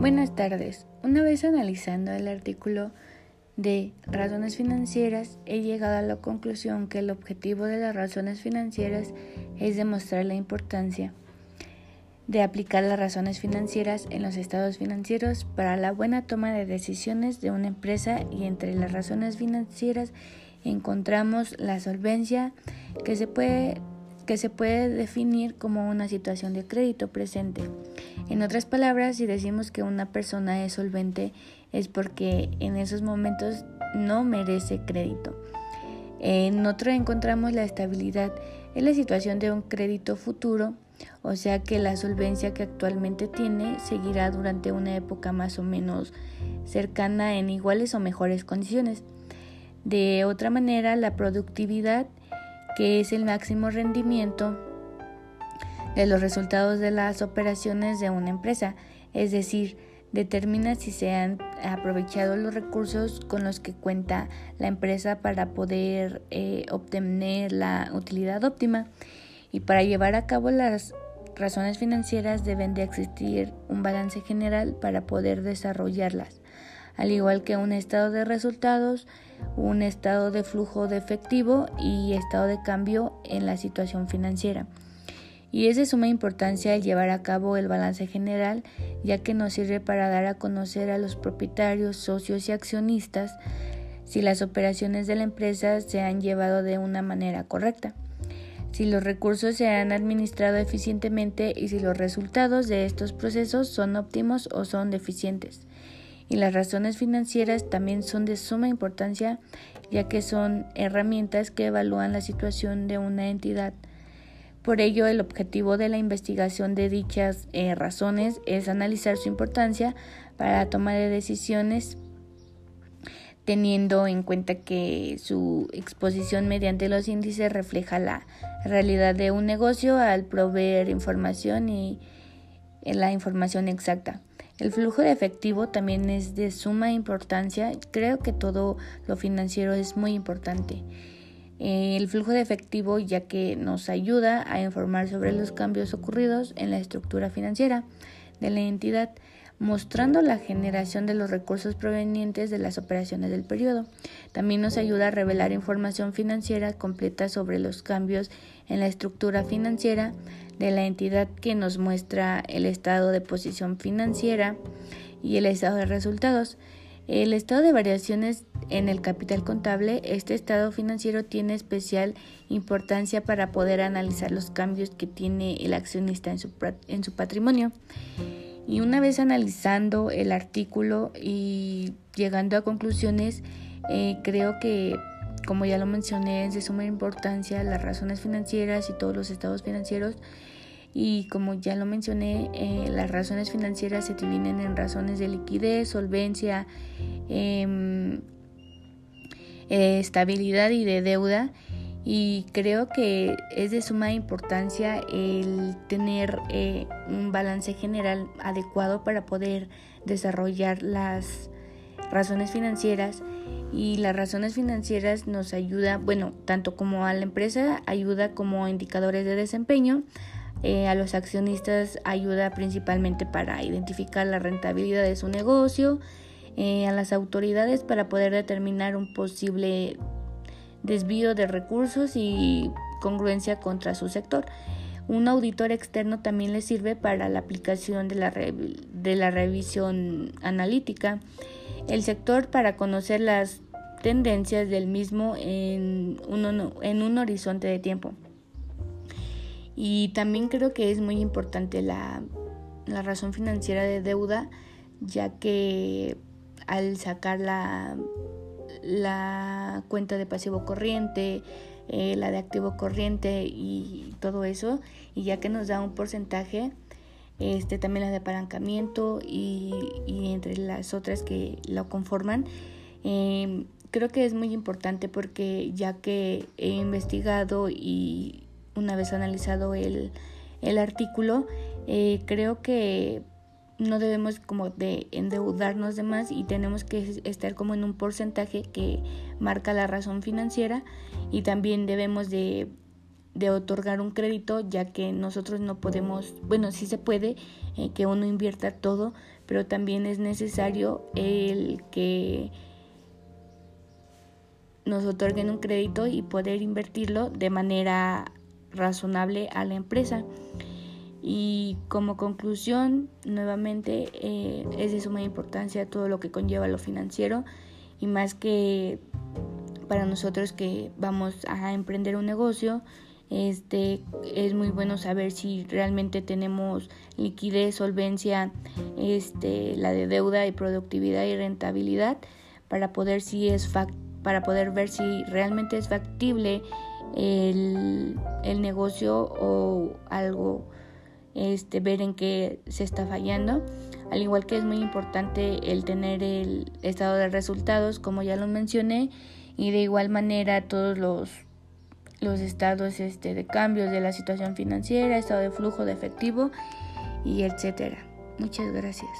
Buenas tardes. Una vez analizando el artículo de razones financieras, he llegado a la conclusión que el objetivo de las razones financieras es demostrar la importancia de aplicar las razones financieras en los estados financieros para la buena toma de decisiones de una empresa y entre las razones financieras encontramos la solvencia que se puede que se puede definir como una situación de crédito presente. En otras palabras, si decimos que una persona es solvente es porque en esos momentos no merece crédito. En otro encontramos la estabilidad, es la situación de un crédito futuro, o sea que la solvencia que actualmente tiene seguirá durante una época más o menos cercana en iguales o mejores condiciones. De otra manera, la productividad que es el máximo rendimiento de los resultados de las operaciones de una empresa, es decir, determina si se han aprovechado los recursos con los que cuenta la empresa para poder eh, obtener la utilidad óptima. Y para llevar a cabo las razones financieras deben de existir un balance general para poder desarrollarlas al igual que un estado de resultados, un estado de flujo de efectivo y estado de cambio en la situación financiera. Y es de suma importancia el llevar a cabo el balance general, ya que nos sirve para dar a conocer a los propietarios, socios y accionistas si las operaciones de la empresa se han llevado de una manera correcta, si los recursos se han administrado eficientemente y si los resultados de estos procesos son óptimos o son deficientes y las razones financieras también son de suma importancia ya que son herramientas que evalúan la situación de una entidad. Por ello, el objetivo de la investigación de dichas eh, razones es analizar su importancia para la toma de decisiones teniendo en cuenta que su exposición mediante los índices refleja la realidad de un negocio al proveer información y la información exacta. El flujo de efectivo también es de suma importancia. Creo que todo lo financiero es muy importante. El flujo de efectivo ya que nos ayuda a informar sobre los cambios ocurridos en la estructura financiera de la entidad, mostrando la generación de los recursos provenientes de las operaciones del periodo. También nos ayuda a revelar información financiera completa sobre los cambios en la estructura financiera de la entidad que nos muestra el estado de posición financiera y el estado de resultados. El estado de variaciones en el capital contable, este estado financiero tiene especial importancia para poder analizar los cambios que tiene el accionista en su, en su patrimonio. Y una vez analizando el artículo y llegando a conclusiones, eh, creo que, como ya lo mencioné, es de suma importancia las razones financieras y todos los estados financieros y como ya lo mencioné, eh, las razones financieras se dividen en razones de liquidez, solvencia, em, eh, estabilidad y de deuda. Y creo que es de suma importancia el tener eh, un balance general adecuado para poder desarrollar las razones financieras y las razones financieras nos ayuda, bueno, tanto como a la empresa, ayuda como indicadores de desempeño, eh, a los accionistas ayuda principalmente para identificar la rentabilidad de su negocio, eh, a las autoridades para poder determinar un posible desvío de recursos y congruencia contra su sector. Un auditor externo también le sirve para la aplicación de la, de la revisión analítica. El sector para conocer las tendencias del mismo en en un horizonte de tiempo. Y también creo que es muy importante la, razón financiera de deuda, ya que al sacar la, la cuenta de pasivo corriente, eh, la de activo corriente y todo eso, y ya que nos da un porcentaje, este también la de apalancamiento y, entre las otras que lo conforman, em, creo que es muy importante porque ya que he investigado y una vez analizado el, artículo, eh, creo que no debemos como de endeudarnos de más y tenemos que estar como en un porcentaje que marca la razón financiera y también debemos de de otorgar un crédito ya que nosotros no podemos, bueno, sí se puede eh, que uno invierta todo, pero también es necesario el que nos otorguen un crédito y poder invertirlo de manera razonable a la empresa. Y como conclusión, nuevamente eh, es de suma importancia todo lo que conlleva lo financiero y más que para nosotros que vamos a emprender un negocio, este es muy bueno saber si realmente tenemos liquidez, solvencia, este, la de deuda y productividad y rentabilidad para poder si es para poder ver si realmente es factible el, el negocio o algo este, ver en qué se está fallando. Al igual que es muy importante el tener el estado de resultados, como ya lo mencioné, y de igual manera todos los, los estados este, de cambios de la situación financiera, estado de flujo de efectivo y etcétera. Muchas gracias.